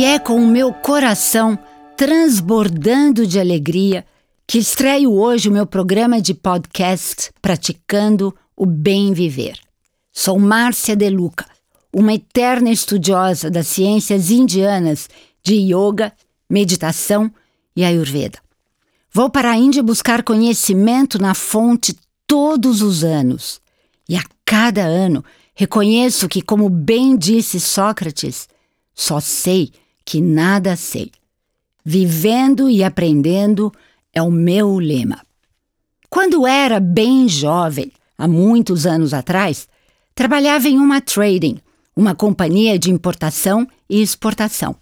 E é com o meu coração transbordando de alegria que estreio hoje o meu programa de podcast Praticando o Bem Viver. Sou Márcia De Luca, uma eterna estudiosa das ciências indianas de yoga, meditação e ayurveda. Vou para a Índia buscar conhecimento na fonte todos os anos. E a cada ano reconheço que, como bem disse Sócrates, só sei que nada sei. Vivendo e aprendendo é o meu lema. Quando era bem jovem, há muitos anos atrás, trabalhava em uma trading, uma companhia de importação e exportação.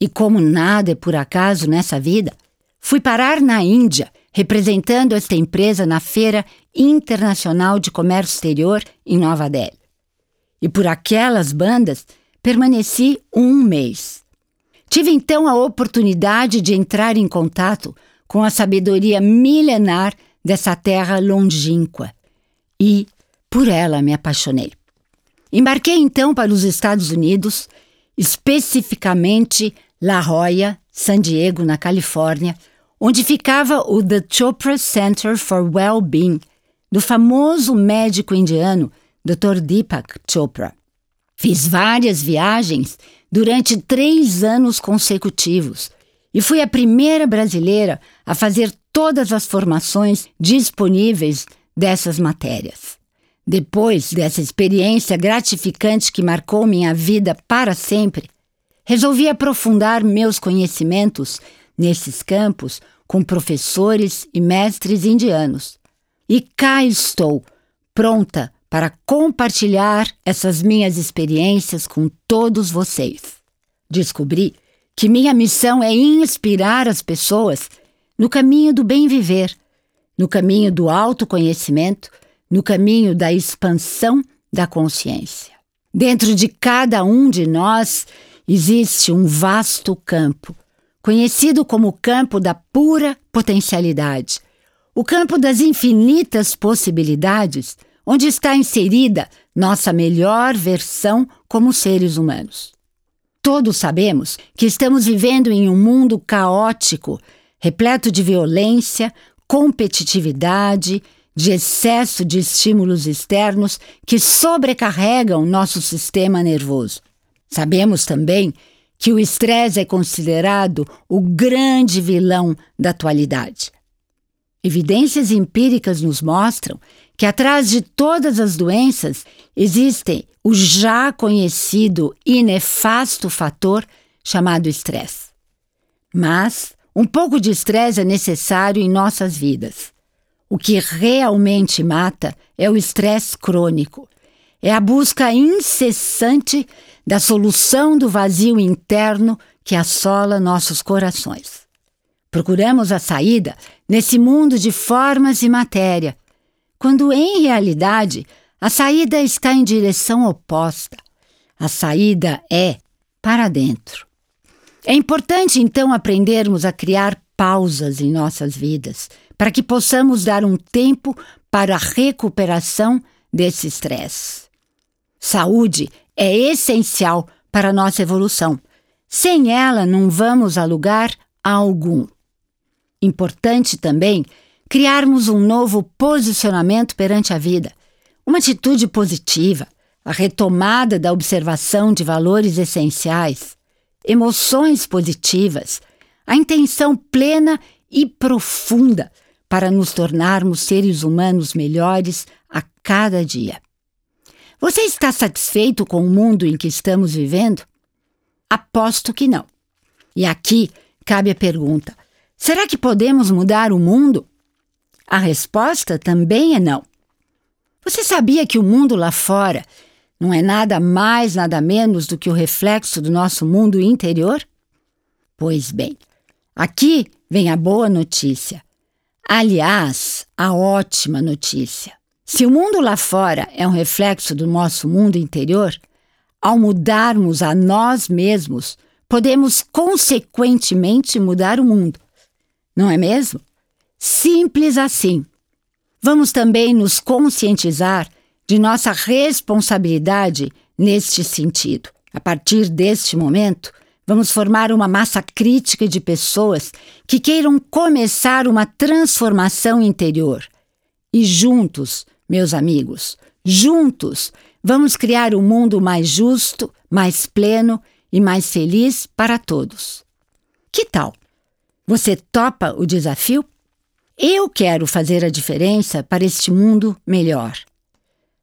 E como nada é por acaso nessa vida, fui parar na Índia, representando esta empresa na Feira Internacional de Comércio Exterior em Nova Delhi. E por aquelas bandas permaneci um mês. Tive então a oportunidade de entrar em contato com a sabedoria milenar dessa terra longínqua e por ela me apaixonei. Embarquei então para os Estados Unidos, especificamente La Jolla, San Diego, na Califórnia, onde ficava o The Chopra Center for Well-Being, do famoso médico indiano Dr. Deepak Chopra. Fiz várias viagens durante três anos consecutivos e fui a primeira brasileira a fazer todas as formações disponíveis dessas matérias. Depois dessa experiência gratificante que marcou minha vida para sempre, resolvi aprofundar meus conhecimentos nesses campos com professores e mestres indianos. E cá estou, pronta para compartilhar essas minhas experiências com todos vocês. Descobri que minha missão é inspirar as pessoas no caminho do bem viver, no caminho do autoconhecimento, no caminho da expansão da consciência. Dentro de cada um de nós existe um vasto campo, conhecido como o campo da pura potencialidade, o campo das infinitas possibilidades onde está inserida nossa melhor versão como seres humanos. Todos sabemos que estamos vivendo em um mundo caótico, repleto de violência, competitividade, de excesso de estímulos externos que sobrecarregam nosso sistema nervoso. Sabemos também que o estresse é considerado o grande vilão da atualidade. Evidências empíricas nos mostram que atrás de todas as doenças existe o já conhecido e nefasto fator chamado estresse. Mas um pouco de estresse é necessário em nossas vidas. O que realmente mata é o estresse crônico. É a busca incessante da solução do vazio interno que assola nossos corações. Procuramos a saída nesse mundo de formas e matéria, quando em realidade a saída está em direção oposta. A saída é para dentro. É importante então aprendermos a criar pausas em nossas vidas, para que possamos dar um tempo para a recuperação desse estresse. Saúde é essencial para a nossa evolução. Sem ela, não vamos a lugar algum. Importante também criarmos um novo posicionamento perante a vida, uma atitude positiva, a retomada da observação de valores essenciais, emoções positivas, a intenção plena e profunda para nos tornarmos seres humanos melhores a cada dia. Você está satisfeito com o mundo em que estamos vivendo? Aposto que não. E aqui cabe a pergunta: será que podemos mudar o mundo? A resposta também é não. Você sabia que o mundo lá fora não é nada mais, nada menos do que o reflexo do nosso mundo interior? Pois bem, aqui vem a boa notícia. Aliás, a ótima notícia. Se o mundo lá fora é um reflexo do nosso mundo interior, ao mudarmos a nós mesmos, podemos consequentemente mudar o mundo. Não é mesmo? Simples assim. Vamos também nos conscientizar de nossa responsabilidade neste sentido. A partir deste momento, Vamos formar uma massa crítica de pessoas que queiram começar uma transformação interior. E juntos, meus amigos, juntos, vamos criar um mundo mais justo, mais pleno e mais feliz para todos. Que tal? Você topa o desafio? Eu quero fazer a diferença para este mundo melhor.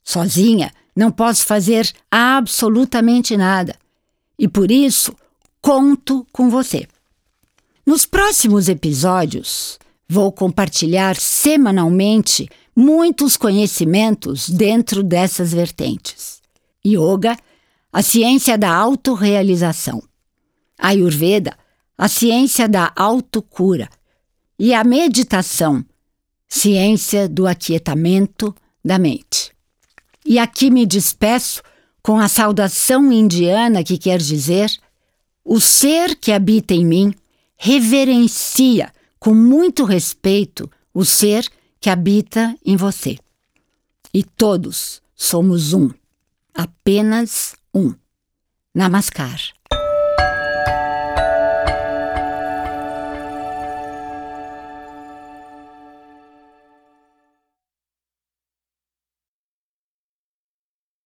Sozinha, não posso fazer absolutamente nada. E por isso, conto com você. Nos próximos episódios, vou compartilhar semanalmente muitos conhecimentos dentro dessas vertentes. Yoga, a ciência da autorrealização. Ayurveda, a ciência da autocura. E a meditação, ciência do aquietamento da mente. E aqui me despeço com a saudação indiana que quer dizer o ser que habita em mim reverencia com muito respeito o ser que habita em você. E todos somos um, apenas um. Namaskar.